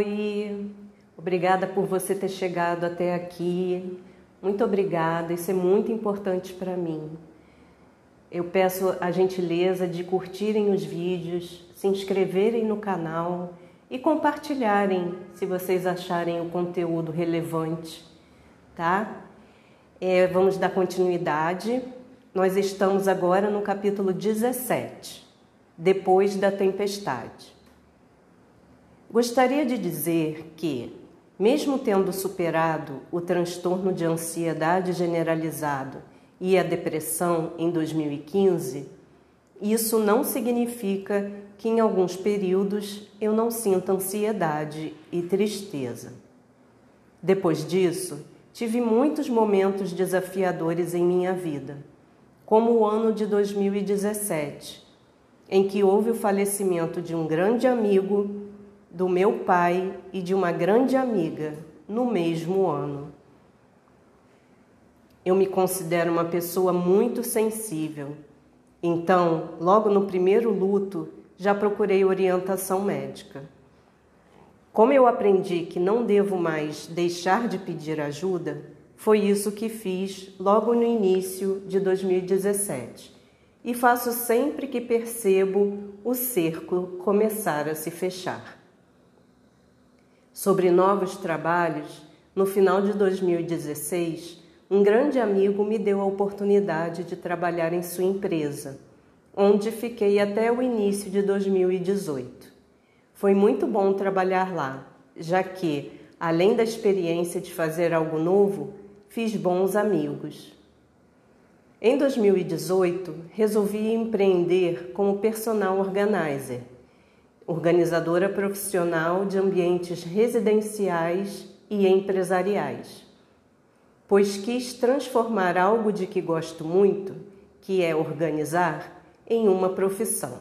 Oi, obrigada por você ter chegado até aqui. Muito obrigada, isso é muito importante para mim. Eu peço a gentileza de curtirem os vídeos, se inscreverem no canal e compartilharem se vocês acharem o conteúdo relevante, tá? É, vamos dar continuidade. Nós estamos agora no capítulo 17, depois da tempestade. Gostaria de dizer que, mesmo tendo superado o transtorno de ansiedade generalizado e a depressão em 2015, isso não significa que em alguns períodos eu não sinta ansiedade e tristeza. Depois disso, tive muitos momentos desafiadores em minha vida, como o ano de 2017, em que houve o falecimento de um grande amigo do meu pai e de uma grande amiga no mesmo ano. Eu me considero uma pessoa muito sensível, então, logo no primeiro luto, já procurei orientação médica. Como eu aprendi que não devo mais deixar de pedir ajuda, foi isso que fiz logo no início de 2017 e faço sempre que percebo o cerco começar a se fechar sobre novos trabalhos, no final de 2016, um grande amigo me deu a oportunidade de trabalhar em sua empresa, onde fiquei até o início de 2018. Foi muito bom trabalhar lá, já que, além da experiência de fazer algo novo, fiz bons amigos. Em 2018, resolvi empreender como personal organizer organizadora profissional de ambientes residenciais e empresariais, pois quis transformar algo de que gosto muito, que é organizar, em uma profissão.